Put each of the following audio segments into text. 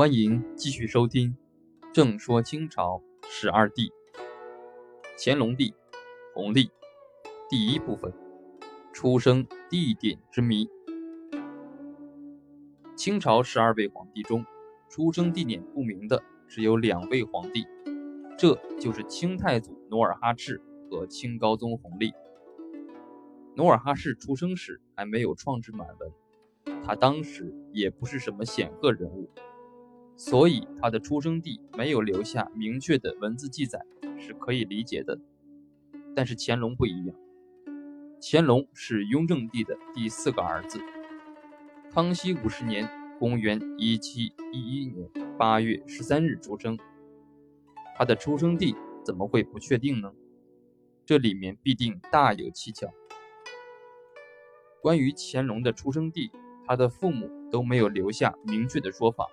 欢迎继续收听《正说清朝十二帝》，乾隆帝弘历第一部分：出生地点之谜。清朝十二位皇帝中，出生地点不明的只有两位皇帝，这就是清太祖努尔哈赤和清高宗弘历。努尔哈赤出生时还没有创制满文，他当时也不是什么显赫人物。所以他的出生地没有留下明确的文字记载是可以理解的，但是乾隆不一样，乾隆是雍正帝的第四个儿子。康熙五十年（公元1711年）八月十三日出生，他的出生地怎么会不确定呢？这里面必定大有蹊跷。关于乾隆的出生地，他的父母都没有留下明确的说法。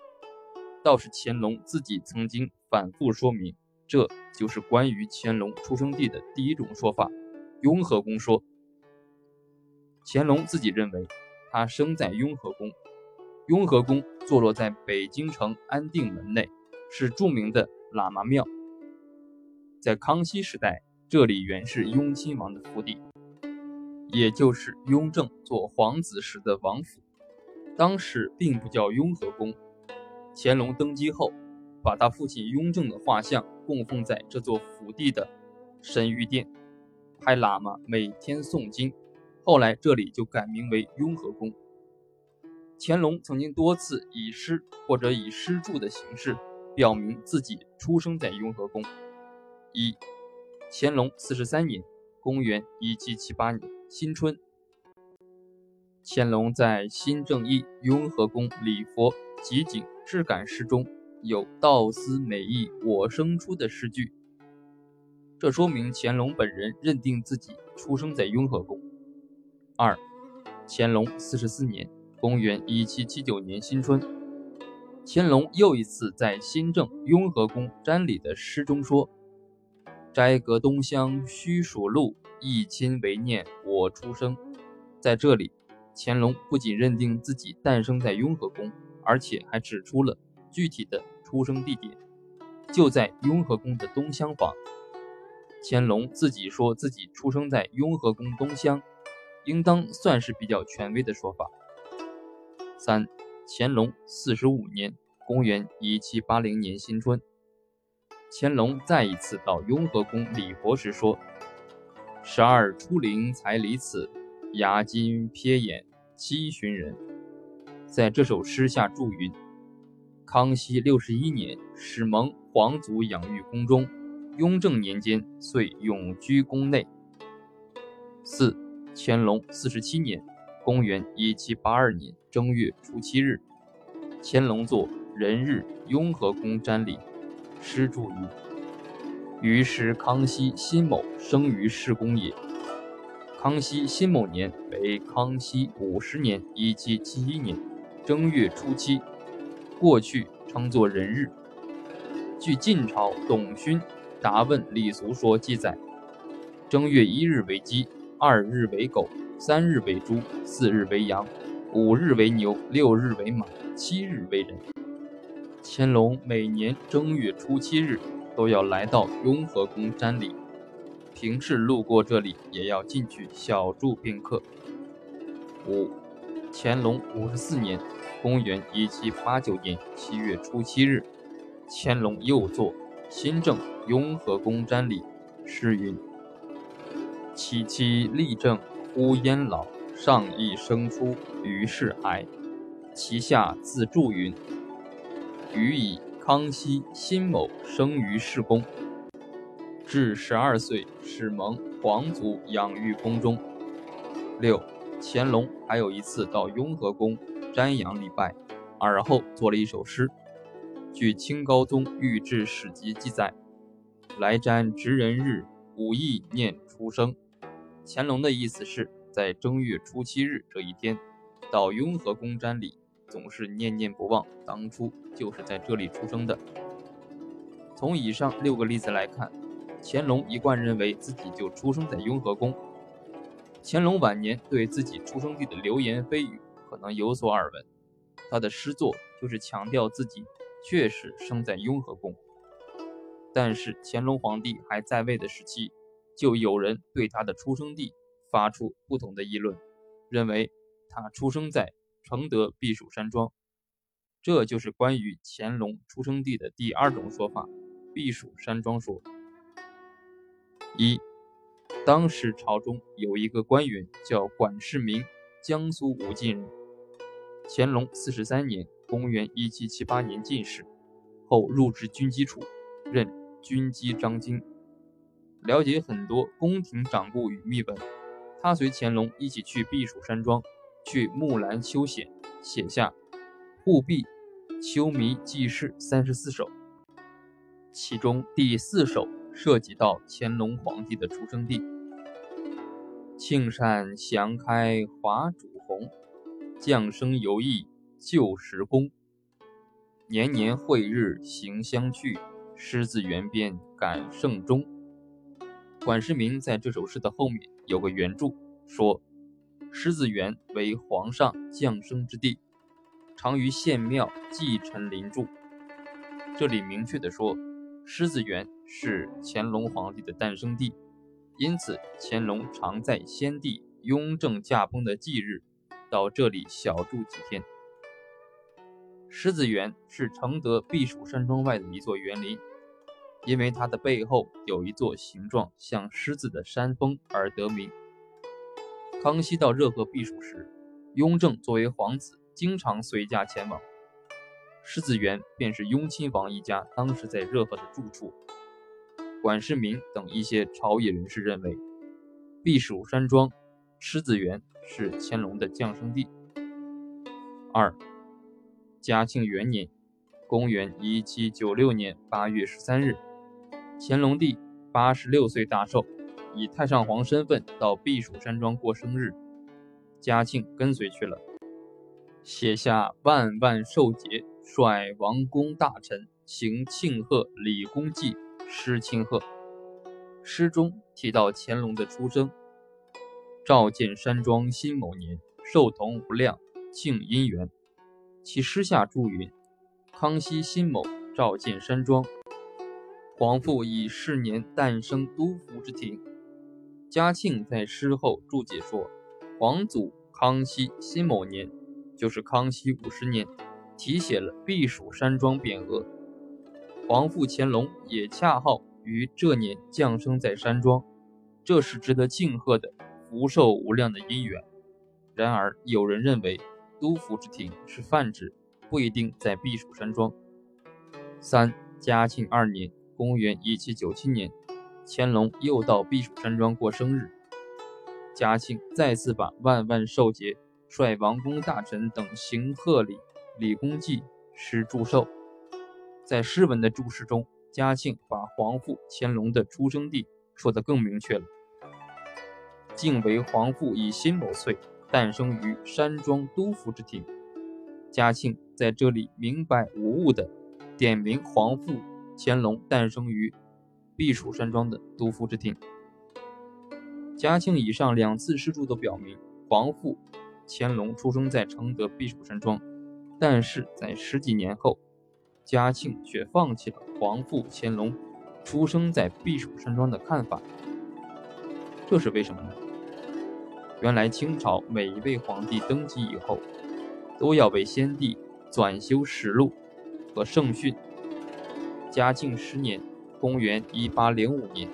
倒是乾隆自己曾经反复说明，这就是关于乾隆出生地的第一种说法——雍和宫说。乾隆自己认为，他生在雍和宫。雍和宫坐落在北京城安定门内，是著名的喇嘛庙。在康熙时代，这里原是雍亲王的府邸，也就是雍正做皇子时的王府。当时并不叫雍和宫。乾隆登基后，把他父亲雍正的画像供奉在这座府邸的神谕殿，派喇嘛每天诵经。后来这里就改名为雍和宫。乾隆曾经多次以诗或者以诗注的形式表明自己出生在雍和宫。一，乾隆四十三年（公元1778年）新春，乾隆在新正义雍和宫礼佛集景。质感诗中有“道思美意我生出”的诗句，这说明乾隆本人认定自己出生在雍和宫。二，乾隆四十四年（公元1779年）新春，乾隆又一次在新政雍和宫瞻礼的诗中说：“斋阁东厢须属路，一亲为念我出生。”在这里，乾隆不仅认定自己诞生在雍和宫。而且还指出了具体的出生地点，就在雍和宫的东厢房。乾隆自己说自己出生在雍和宫东厢，应当算是比较权威的说法。三，乾隆四十五年（公元一七八零年）新春，乾隆再一次到雍和宫礼佛时说：“十二初灵才离此，牙金瞥眼七旬人。”在这首诗下注云：“康熙六十一年，始蒙皇祖养育宫中；雍正年间，遂永居宫内。”四，乾隆四十七年（公元一七八二年）正月初七日，乾隆作人日雍和宫瞻礼，诗注云：“于是康熙辛卯生于世宫也。”康熙辛卯年为康熙五十年（一七七一年）。正月初七，过去称作人日。据晋朝董勋《答问礼俗说》记载，正月一日为鸡，二日为狗，三日为猪，四日为羊，五日为牛，六日为马，七日为人。乾隆每年正月初七日都要来到雍和宫瞻礼，平时路过这里也要进去小住片刻。五，乾隆五十四年。公元一七八九年七月初七日，乾隆又作新政雍和宫瞻礼，诗云：“其妻立正忽焉老，上亦生出于是哀。”其下自注云：“余以康熙辛卯生于世宫，至十二岁始蒙皇祖养育宫中。”六，乾隆还有一次到雍和宫。瞻仰礼拜，而后作了一首诗。据清高宗御制史籍记载：“来瞻值人日，武艺念出生。”乾隆的意思是在正月初七日这一天，到雍和宫瞻礼，总是念念不忘当初就是在这里出生的。从以上六个例子来看，乾隆一贯认为自己就出生在雍和宫。乾隆晚年对自己出生地的流言蜚语。可能有所耳闻，他的诗作就是强调自己确实生在雍和宫。但是乾隆皇帝还在位的时期，就有人对他的出生地发出不同的议论，认为他出生在承德避暑山庄。这就是关于乾隆出生地的第二种说法——避暑山庄说。一，当时朝中有一个官员叫管世明，江苏武进人。乾隆四十三年（公元1778年）进士，后入职军机处，任军机章京，了解很多宫廷掌故与秘闻。他随乾隆一起去避暑山庄，去木兰秋显，写下《护壁秋迷记事》三十四首，其中第四首涉及到乾隆皇帝的出生地：“庆善祥开华主红。”降生游艺旧时宫，年年会日行相去，狮子园边感圣钟。管世明在这首诗的后面有个原著，说狮子园为皇上降生之地，常于县庙祭臣临住。这里明确的说，狮子园是乾隆皇帝的诞生地，因此乾隆常在先帝雍正驾崩的忌日。到这里小住几天。狮子园是承德避暑山庄外的一座园林，因为它的背后有一座形状像狮子的山峰而得名。康熙到热河避暑时，雍正作为皇子，经常随驾前往。狮子园便是雍亲王一家当时在热河的住处。管世民等一些朝野人士认为，避暑山庄。狮子园是乾隆的降生地。二，嘉庆元年，公元一七九六年八月十三日，乾隆帝八十六岁大寿，以太上皇身份到避暑山庄过生日，嘉庆跟随去了，写下“万万寿节，率王公大臣行庆贺礼功祭”诗清贺。诗中提到乾隆的出生。召见山庄辛某年，寿同无量，庆姻缘。其诗下注云：“康熙辛某召见山庄，皇父以是年诞生都福之庭。”嘉庆在诗后注解说：“皇祖康熙辛某年，就是康熙五十年，题写了避暑山庄匾额。皇父乾隆也恰好于这年降生在山庄，这是值得庆贺的。”福寿无量的姻缘。然而，有人认为都府之庭是泛指，不一定在避暑山庄。三嘉庆二年（公元1797年），乾隆又到避暑山庄过生日。嘉庆再次把“万万寿节，率王公大臣等行贺礼，礼功祭”诗祝寿。在诗文的注释中，嘉庆把皇父乾隆的出生地说得更明确了。敬为皇父以辛某岁诞生于山庄都福之庭，嘉庆在这里明白无误的点名皇父乾隆诞生于避暑山庄的都福之庭。嘉庆以上两次诗注都表明皇父乾隆出生在承德避暑山庄，但是在十几年后，嘉庆却放弃了皇父乾隆出生在避暑山庄的看法，这是为什么呢？原来清朝每一位皇帝登基以后，都要为先帝纂修实录和圣训。嘉庆十年（公元1805年），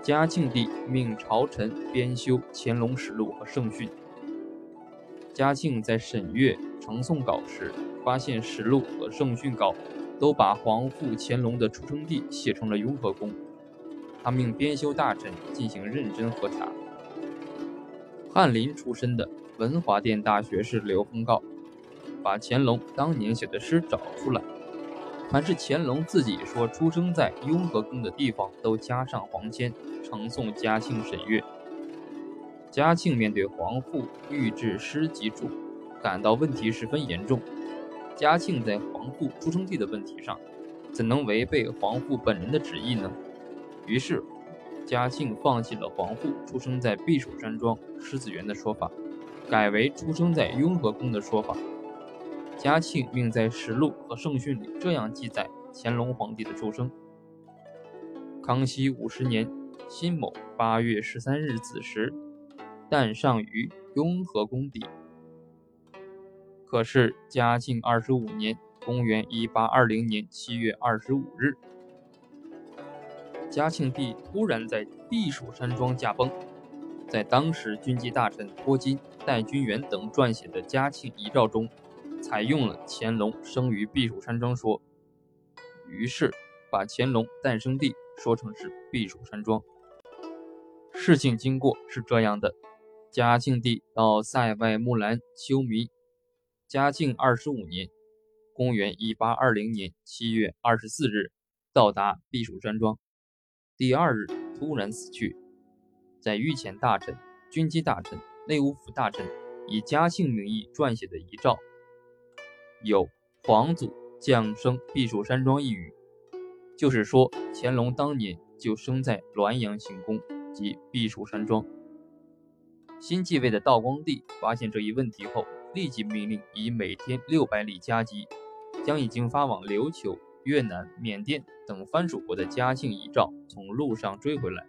嘉庆帝命朝臣编修乾隆实录和圣训。嘉庆在审阅呈送稿时，发现实录和圣训稿都把皇父乾隆的出生地写成了雍和宫。他命编修大臣进行认真核查。翰林出身的文华殿大学士刘峰告，把乾隆当年写的诗找出来，凡是乾隆自己说出生在雍和宫的地方，都加上黄签，呈送嘉庆审阅。嘉庆面对皇父御制诗集注，感到问题十分严重。嘉庆在皇父出生地的问题上，怎能违背皇父本人的旨意呢？于是。嘉庆放弃了皇父出生在避暑山庄狮子园的说法，改为出生在雍和宫的说法。嘉庆命在实录和圣训里这样记载乾隆皇帝的出生：康熙五十年辛卯八月十三日子时，诞上于雍和宫邸。可是嘉庆二十五年（公元一八二零年七月二十五日），嘉庆帝突然在避暑山庄驾崩。在当时军机大臣托金、戴君元等撰写的嘉庆遗诏中，采用了乾隆生于避暑山庄说，于是把乾隆诞生地说成是避暑山庄。事情经过是这样的：嘉庆帝到塞外木兰修弥，嘉庆二十五年（公元一八二零年七月二十四日）到达避暑山庄，第二日突然死去。在御前大臣、军机大臣、内务府大臣以嘉庆名义撰写的遗诏，有“皇祖降生避暑山庄”一语，就是说乾隆当年就生在滦阳行宫及避暑山庄。新继位的道光帝发现这一问题后，立即命令以每天六百里加急，将已经发往琉球、越南、缅甸等藩属国的嘉庆遗诏从路上追回来。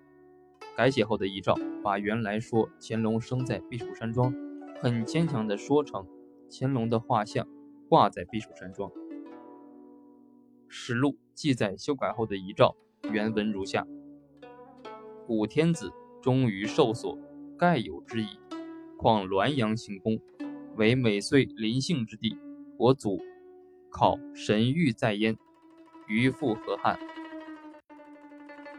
改写后的遗诏，把原来说乾隆生在避暑山庄，很牵强的说成乾隆的画像挂在避暑山庄。实录记载修改后的遗诏原文如下：古天子终于受所，盖有之矣。况滦阳行宫，为美岁临幸之地，我祖考神谕在焉，余复何憾？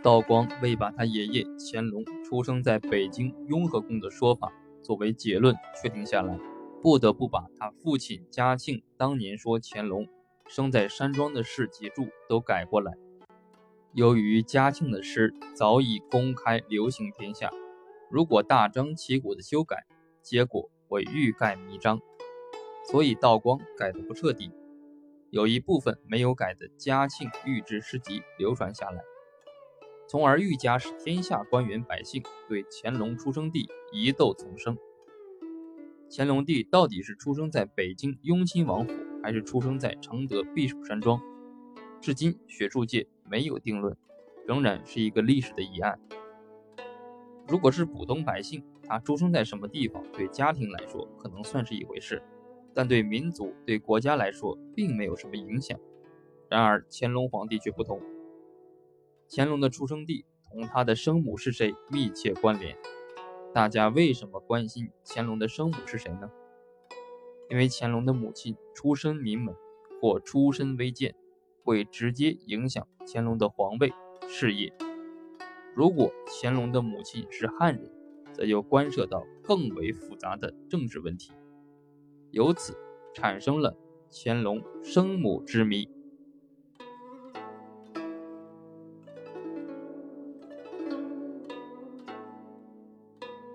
道光为把他爷爷乾隆出生在北京雍和宫的说法作为结论确定下来，不得不把他父亲嘉庆当年说乾隆生在山庄的事记注都改过来。由于嘉庆的诗早已公开流行天下，如果大张旗鼓的修改，结果会欲盖弥彰，所以道光改的不彻底，有一部分没有改的嘉庆御制诗集流传下来。从而愈加使天下官员百姓对乾隆出生地疑窦丛生。乾隆帝到底是出生在北京雍亲王府，还是出生在承德避暑山庄？至今学术界没有定论，仍然是一个历史的疑案。如果是普通百姓，他出生在什么地方，对家庭来说可能算是一回事，但对民族、对国家来说并没有什么影响。然而乾隆皇帝却不同。乾隆的出生地同他的生母是谁密切关联。大家为什么关心乾隆的生母是谁呢？因为乾隆的母亲出身名门或出身微贱，会直接影响乾隆的皇位事业。如果乾隆的母亲是汉人，则又关涉到更为复杂的政治问题，由此产生了乾隆生母之谜。